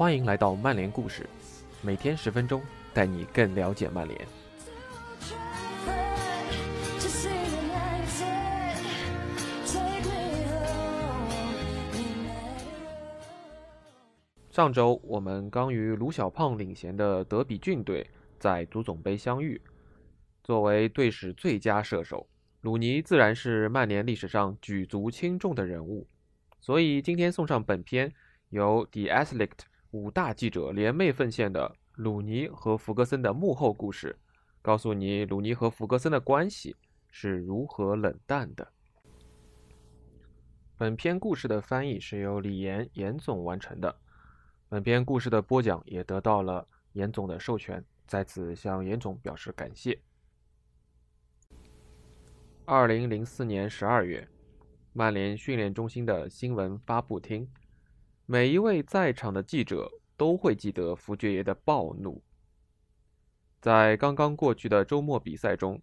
欢迎来到曼联故事，每天十分钟，带你更了解曼联。上周我们刚与卢小胖领衔的德比郡队在足总杯相遇，作为队史最佳射手，鲁尼自然是曼联历史上举足轻重的人物。所以今天送上本篇由 The Athletic 五大记者联袂奉献的鲁尼和弗格森的幕后故事，告诉你鲁尼和弗格森的关系是如何冷淡的。本篇故事的翻译是由李岩严总完成的，本篇故事的播讲也得到了严总的授权，在此向严总表示感谢。二零零四年十二月。曼联训练中心的新闻发布厅，每一位在场的记者都会记得福爵爷的暴怒。在刚刚过去的周末比赛中，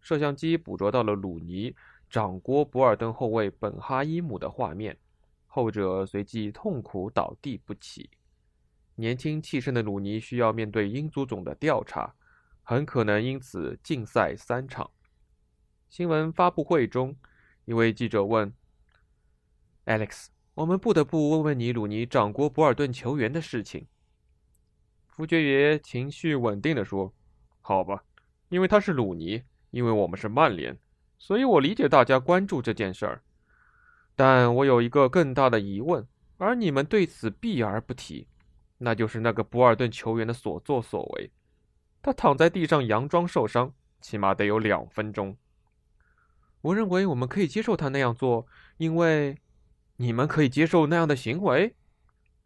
摄像机捕捉到了鲁尼掌掴博尔登后卫本哈伊姆的画面，后者随即痛苦倒地不起。年轻气盛的鲁尼需要面对英足总的调查，很可能因此禁赛三场。新闻发布会中。一位记者问：“Alex，我们不得不问问你，鲁尼掌掴博尔顿球员的事情。”福爵爷情绪稳定地说：“好吧，因为他是鲁尼，因为我们是曼联，所以我理解大家关注这件事儿。但我有一个更大的疑问，而你们对此避而不提，那就是那个博尔顿球员的所作所为。他躺在地上佯装受伤，起码得有两分钟。”我认为我们可以接受他那样做，因为你们可以接受那样的行为。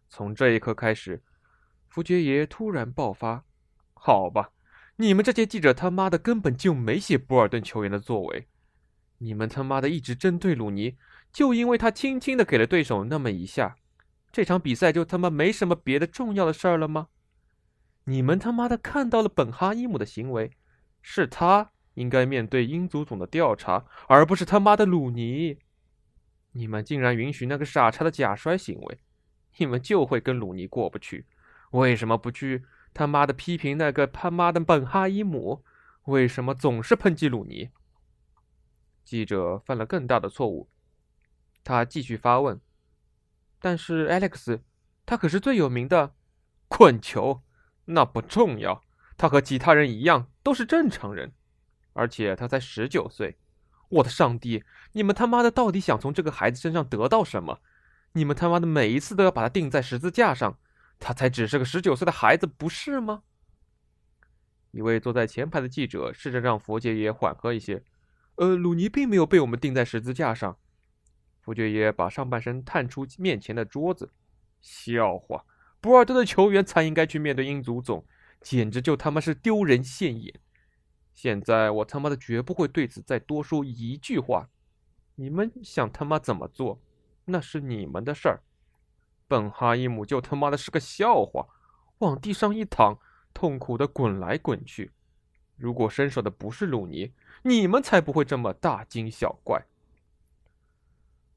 从这一刻开始，福爵爷突然爆发：“好吧，你们这些记者他妈的根本就没写博尔顿球员的作为，你们他妈的一直针对鲁尼，就因为他轻轻的给了对手那么一下，这场比赛就他妈没什么别的重要的事儿了吗？你们他妈的看到了本哈伊姆的行为，是他。”应该面对英足总的调查，而不是他妈的鲁尼。你们竟然允许那个傻叉的假摔行为，你们就会跟鲁尼过不去。为什么不去他妈的批评那个他妈的本哈伊姆？为什么总是抨击鲁尼？记者犯了更大的错误。他继续发问：“但是 Alex，他可是最有名的滚球，那不重要。他和其他人一样，都是正常人。”而且他才十九岁，我的上帝！你们他妈的到底想从这个孩子身上得到什么？你们他妈的每一次都要把他钉在十字架上，他才只是个十九岁的孩子，不是吗？一位坐在前排的记者试着让佛爵爷缓和一些。呃，鲁尼并没有被我们钉在十字架上。佛爵爷把上半身探出面前的桌子。笑话！博尔顿的球员才应该去面对英足总，简直就他妈是丢人现眼。现在我他妈的绝不会对此再多说一句话。你们想他妈怎么做，那是你们的事儿。本哈伊姆就他妈的是个笑话，往地上一躺，痛苦的滚来滚去。如果伸手的不是鲁尼，你们才不会这么大惊小怪。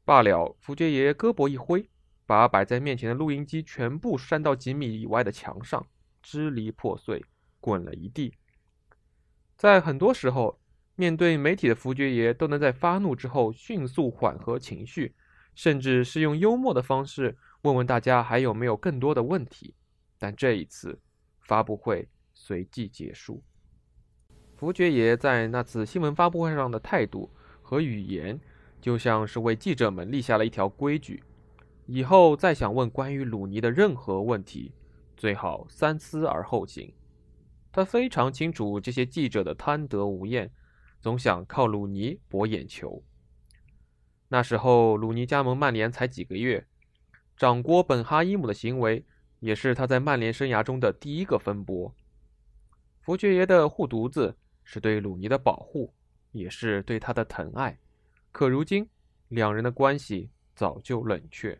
罢了，福爵爷胳膊一挥，把摆在面前的录音机全部扇到几米以外的墙上，支离破碎，滚了一地。在很多时候，面对媒体的福爵爷都能在发怒之后迅速缓和情绪，甚至是用幽默的方式问问大家还有没有更多的问题。但这一次，发布会随即结束。福爵爷在那次新闻发布会上的态度和语言，就像是为记者们立下了一条规矩：以后再想问关于鲁尼的任何问题，最好三思而后行。他非常清楚这些记者的贪得无厌，总想靠鲁尼博眼球。那时候，鲁尼加盟曼联才几个月，掌掴本哈伊姆的行为也是他在曼联生涯中的第一个风波。福爵爷的护犊子是对鲁尼的保护，也是对他的疼爱。可如今，两人的关系早就冷却。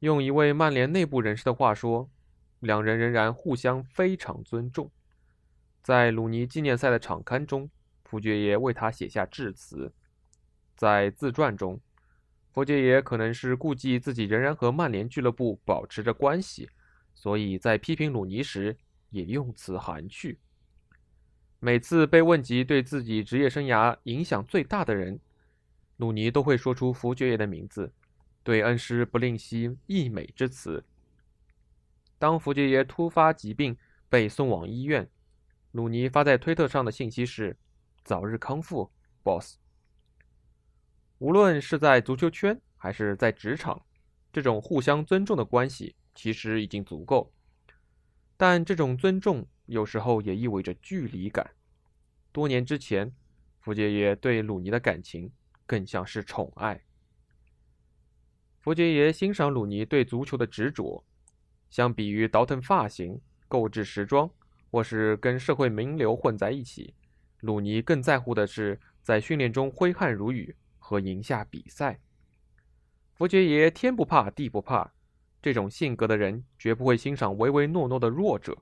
用一位曼联内部人士的话说。两人仍然互相非常尊重。在鲁尼纪念赛的场刊中，福爵爷为他写下致辞。在自传中，佛爵爷可能是顾忌自己仍然和曼联俱乐部保持着关系，所以在批评鲁尼时也用词含蓄。每次被问及对自己职业生涯影响最大的人，鲁尼都会说出福爵爷的名字，对恩师不吝惜溢美之词。当福杰爷突发疾病被送往医院，鲁尼发在推特上的信息是：“早日康复，boss。”无论是在足球圈还是在职场，这种互相尊重的关系其实已经足够。但这种尊重有时候也意味着距离感。多年之前，福杰爷对鲁尼的感情更像是宠爱。福杰爷欣赏鲁尼对足球的执着，相比于倒腾发型、购置时装，或是跟社会名流混在一起，鲁尼更在乎的是在训练中挥汗如雨。和赢下比赛，福爵爷天不怕地不怕，这种性格的人绝不会欣赏唯唯诺诺的弱者，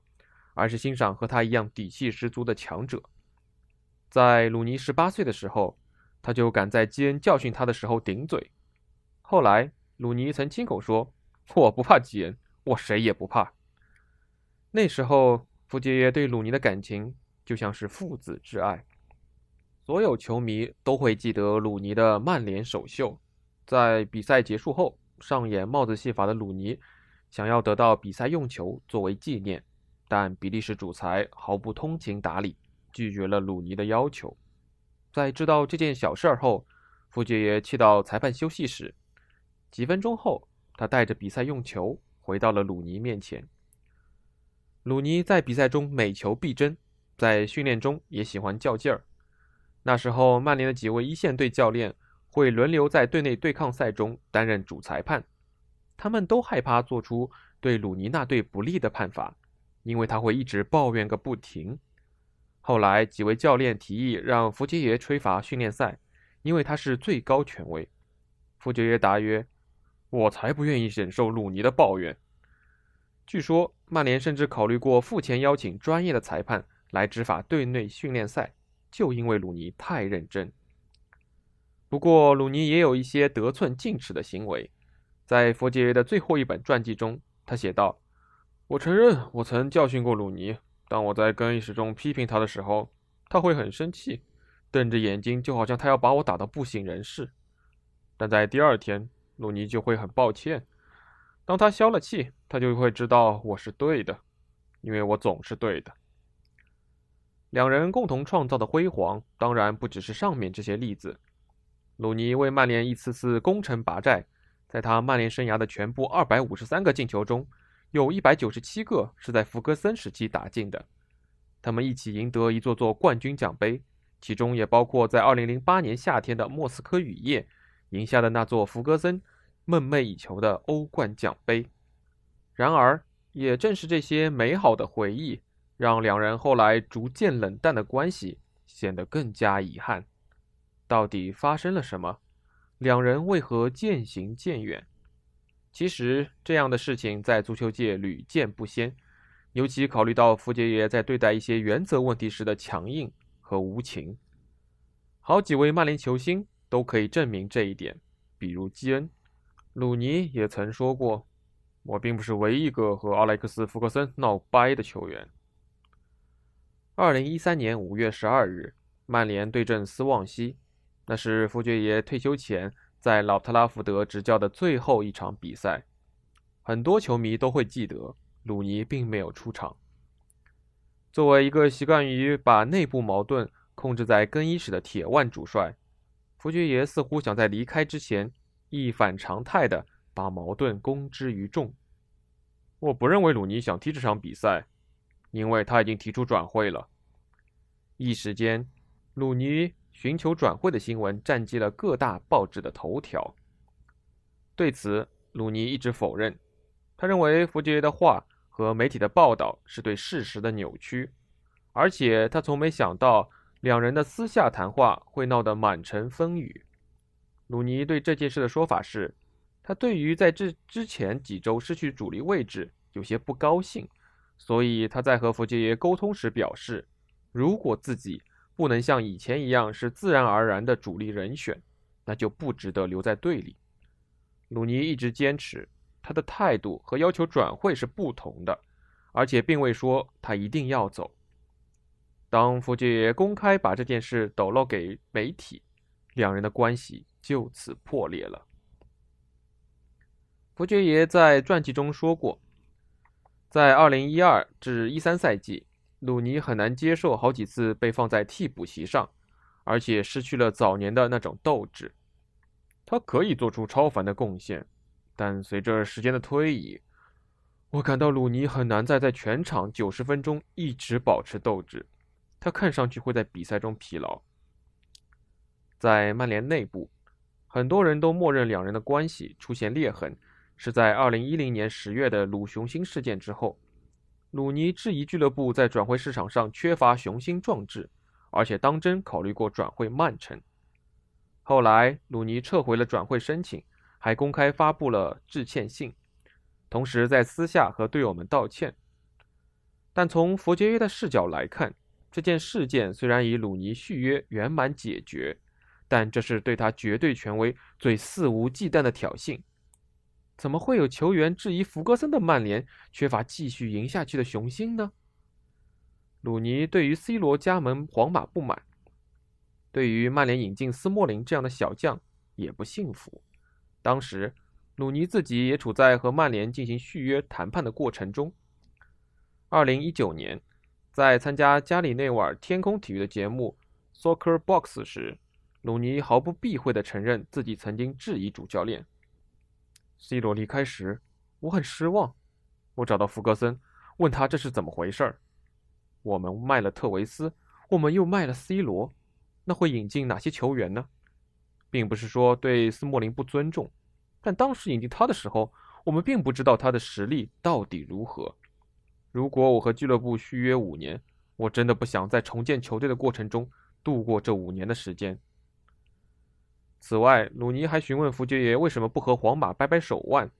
而是欣赏和他一样底气十足的强者。在鲁尼十八岁的时候，他就敢在基恩教训他的时候顶嘴。后来，鲁尼曾亲口说：“我不怕基恩，我谁也不怕。”那时候，福杰爷对鲁尼的感情就像是父子之爱。所有球迷都会记得鲁尼的曼联首秀。在比赛结束后，上演帽子戏法的鲁尼想要得到比赛用球作为纪念，但比利时主裁毫不通情达理，拒绝了鲁尼的要求。在知道这件小事后，福杰爷气到裁判休息室。几分钟后，他带着比赛用球回到了鲁尼面前。鲁尼在比赛中每球必争，在训练中也喜欢较劲儿。那时候，曼联的几位一线队教练会轮流在队内对抗赛中担任主裁判，他们都害怕做出对鲁尼那队不利的判罚，因为他会一直抱怨个不停。后来，几位教练提议让福杰爷吹罚训练赛，因为他是最高权威。福杰爷答曰：“我才不愿意忍受鲁尼的抱怨。”据说，曼联甚至考虑过付钱邀请专业的裁判来执法队内训练赛。就因为鲁尼太认真。不过，鲁尼也有一些得寸进尺的行为。在佛杰爷的最后一本传记中，他写道：“我承认，我曾教训过鲁尼。当我在更衣室中批评他的时候，他会很生气，瞪着眼睛，就好像他要把我打到不省人事。但在第二天，鲁尼就会很抱歉。当他消了气，他就会知道我是对的，因为我总是对的。”两人共同创造的辉煌，当然不只是上面这些例子。鲁尼为曼联一次次攻城拔寨，在他曼联生涯的全部二百五十三个进球中，有一百九十七个是在福格森时期打进的。他们一起赢得一座座冠军奖杯，其中也包括在二零零八年夏天的莫斯科雨夜赢下的那座福格森梦寐以求的欧冠奖杯。然而，也正是这些美好的回忆。让两人后来逐渐冷淡的关系显得更加遗憾。到底发生了什么？两人为何渐行渐远？其实这样的事情在足球界屡见不鲜，尤其考虑到福杰爷在对待一些原则问题时的强硬和无情。好几位曼联球星都可以证明这一点，比如基恩、鲁尼也曾说过：“我并不是唯一一个和阿莱克斯·福克森闹掰的球员。”二零一三年五月十二日，曼联对阵斯旺西，那是福爵爷退休前在老特拉福德执教的最后一场比赛。很多球迷都会记得，鲁尼并没有出场。作为一个习惯于把内部矛盾控制在更衣室的铁腕主帅，福爵爷似乎想在离开之前一反常态的把矛盾公之于众。我不认为鲁尼想踢这场比赛。因为他已经提出转会了，一时间，鲁尼寻求转会的新闻占据了各大报纸的头条。对此，鲁尼一直否认，他认为福爵爷的话和媒体的报道是对事实的扭曲，而且他从没想到两人的私下谈话会闹得满城风雨。鲁尼对这件事的说法是，他对于在这之前几周失去主力位置有些不高兴。所以他在和福杰爷沟通时表示，如果自己不能像以前一样是自然而然的主力人选，那就不值得留在队里。鲁尼一直坚持他的态度和要求转会是不同的，而且并未说他一定要走。当福爵爷公开把这件事抖露给媒体，两人的关系就此破裂了。福爵爷在传记中说过，在2012至13赛季，鲁尼很难接受好几次被放在替补席上，而且失去了早年的那种斗志。他可以做出超凡的贡献，但随着时间的推移，我感到鲁尼很难再在全场90分钟一直保持斗志。他看上去会在比赛中疲劳。在曼联内部，很多人都默认两人的关系出现裂痕。是在2010年10月的鲁雄心事件之后，鲁尼质疑俱乐部在转会市场上缺乏雄心壮志，而且当真考虑过转会曼城。后来，鲁尼撤回了转会申请，还公开发布了致歉信，同时在私下和队友们道歉。但从佛杰约的视角来看，这件事件虽然以鲁尼续约圆满解决，但这是对他绝对权威最肆无忌惮的挑衅。怎么会有球员质疑弗格森的曼联缺乏继续赢下去的雄心呢？鲁尼对于 C 罗加盟皇马不满，对于曼联引进斯莫林这样的小将也不幸福。当时，鲁尼自己也处在和曼联进行续约谈判的过程中。二零一九年，在参加加里内瓦尔天空体育的节目《Soccer Box》时，鲁尼毫不避讳地承认自己曾经质疑主教练。C 罗离开时，我很失望。我找到福格森，问他这是怎么回事儿。我们卖了特维斯，我们又卖了 C 罗，那会引进哪些球员呢？并不是说对斯莫林不尊重，但当时引进他的时候，我们并不知道他的实力到底如何。如果我和俱乐部续约五年，我真的不想在重建球队的过程中度过这五年的时间。此外，鲁尼还询问福爵爷为什么不和皇马掰掰手腕，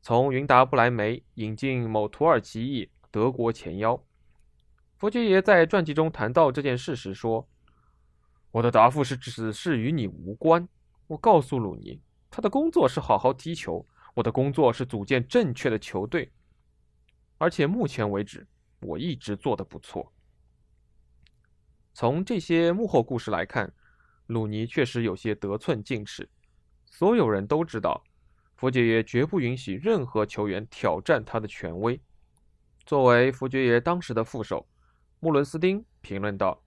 从云达不莱梅引进某土耳其裔德国前腰。福爵爷在传记中谈到这件事时说：“我的答复是此事与你无关。我告诉鲁尼，他的工作是好好踢球，我的工作是组建正确的球队，而且目前为止，我一直做得不错。”从这些幕后故事来看。鲁尼确实有些得寸进尺，所有人都知道，福爵爷绝不允许任何球员挑战他的权威。作为福爵爷当时的副手，穆伦斯丁评论道：“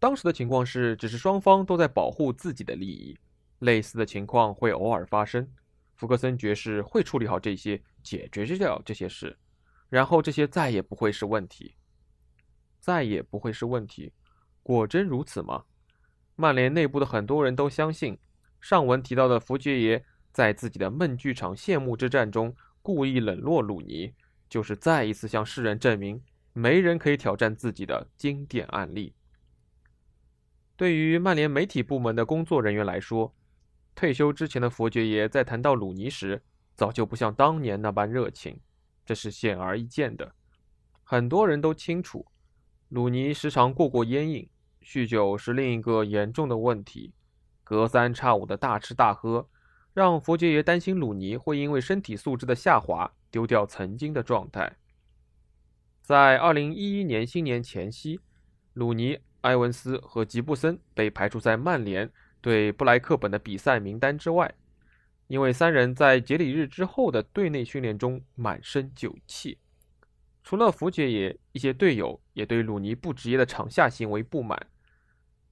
当时的情况是，只是双方都在保护自己的利益，类似的情况会偶尔发生。福格森爵士会处理好这些，解决掉这些事，然后这些再也不会是问题，再也不会是问题。果真如此吗？”曼联内部的很多人都相信，上文提到的福爵爷在自己的梦剧场谢幕之战中故意冷落鲁尼，就是再一次向世人证明没人可以挑战自己的经典案例。对于曼联媒体部门的工作人员来说，退休之前的佛爵爷在谈到鲁尼时，早就不像当年那般热情，这是显而易见的。很多人都清楚，鲁尼时常过过烟瘾。酗酒是另一个严重的问题，隔三差五的大吃大喝，让佛爵爷担心鲁尼会因为身体素质的下滑丢掉曾经的状态。在2011年新年前夕，鲁尼、埃文斯和吉布森被排除在曼联对布莱克本的比赛名单之外，因为三人在节礼日之后的队内训练中满身酒气。除了福杰也，一些队友也对鲁尼不职业的场下行为不满。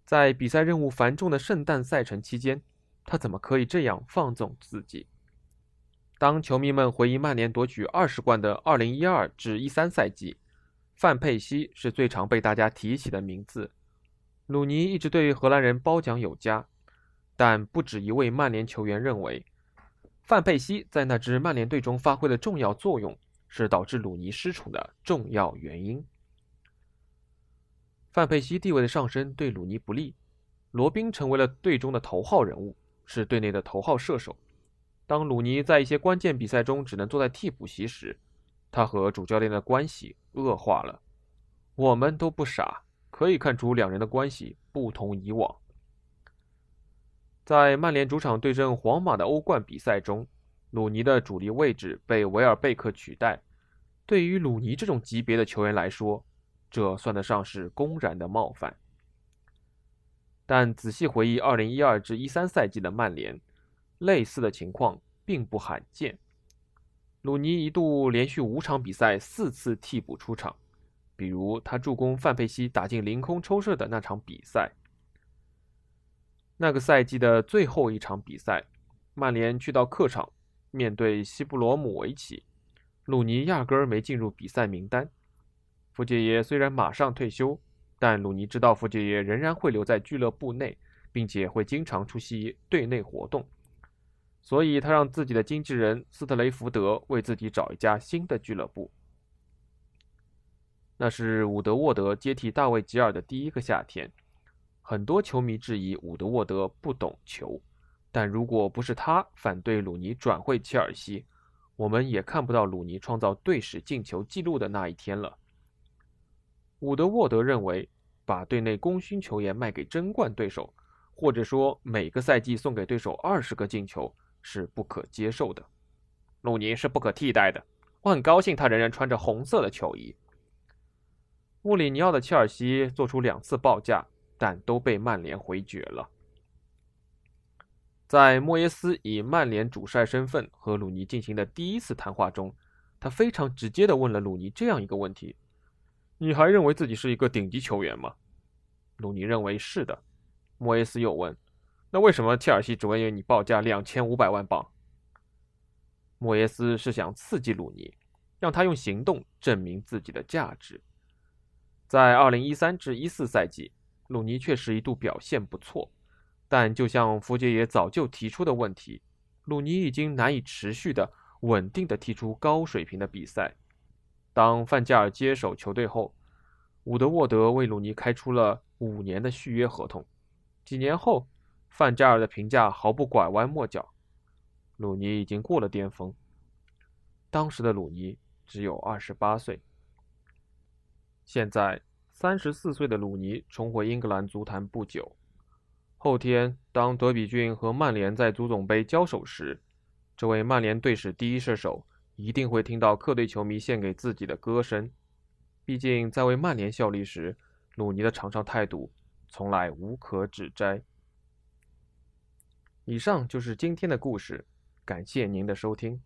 在比赛任务繁重的圣诞赛程期间，他怎么可以这样放纵自己？当球迷们回忆曼联夺取二十冠的2012至13赛季，范佩西是最常被大家提起的名字。鲁尼一直对荷兰人褒奖有加，但不止一位曼联球员认为，范佩西在那支曼联队中发挥的重要作用是导致鲁尼失宠的重要原因。范佩西地位的上升对鲁尼不利，罗宾成为了队中的头号人物，是队内的头号射手。当鲁尼在一些关键比赛中只能坐在替补席时，他和主教练的关系恶化了。我们都不傻，可以看出两人的关系不同以往。在曼联主场对阵皇马的欧冠比赛中，鲁尼的主力位置被维尔贝克取代。对于鲁尼这种级别的球员来说，这算得上是公然的冒犯。但仔细回忆2012至13赛季的曼联，类似的情况并不罕见。鲁尼一度连续五场比赛四次替补出场，比如他助攻范佩西打进凌空抽射的那场比赛。那个赛季的最后一场比赛，曼联去到客场面对西布罗姆维奇，鲁尼压根儿没进入比赛名单。福杰耶虽然马上退休。但鲁尼知道福杰耶仍然会留在俱乐部内，并且会经常出席队内活动，所以他让自己的经纪人斯特雷福德为自己找一家新的俱乐部。那是伍德沃德接替大卫吉尔的第一个夏天，很多球迷质疑伍德沃德不懂球，但如果不是他反对鲁尼转会切尔西，我们也看不到鲁尼创造队史进球纪录的那一天了。伍德沃德认为。把队内功勋球员卖给争冠对手，或者说每个赛季送给对手二十个进球是不可接受的。鲁尼是不可替代的，我很高兴他仍然穿着红色的球衣。穆里尼奥的切尔西做出两次报价，但都被曼联回绝了。在莫耶斯以曼联主帅身份和鲁尼进行的第一次谈话中，他非常直接地问了鲁尼这样一个问题。你还认为自己是一个顶级球员吗？鲁尼认为是的。莫耶斯又问：“那为什么切尔西只为你报价两千五百万镑？”莫耶斯是想刺激鲁尼，让他用行动证明自己的价值。在二零一三至一四赛季，鲁尼确实一度表现不错，但就像福杰也早就提出的问题，鲁尼已经难以持续的稳定的踢出高水平的比赛。当范加尔接手球队后，伍德沃德为鲁尼开出了五年的续约合同。几年后，范加尔的评价毫不拐弯抹角：鲁尼已经过了巅峰。当时的鲁尼只有二十八岁。现在，三十四岁的鲁尼重回英格兰足坛不久。后天，当德比郡和曼联在足总杯交手时，这位曼联队史第一射手。一定会听到客队球迷献给自己的歌声。毕竟，在为曼联效力时，鲁尼的场上态度从来无可指摘。以上就是今天的故事，感谢您的收听。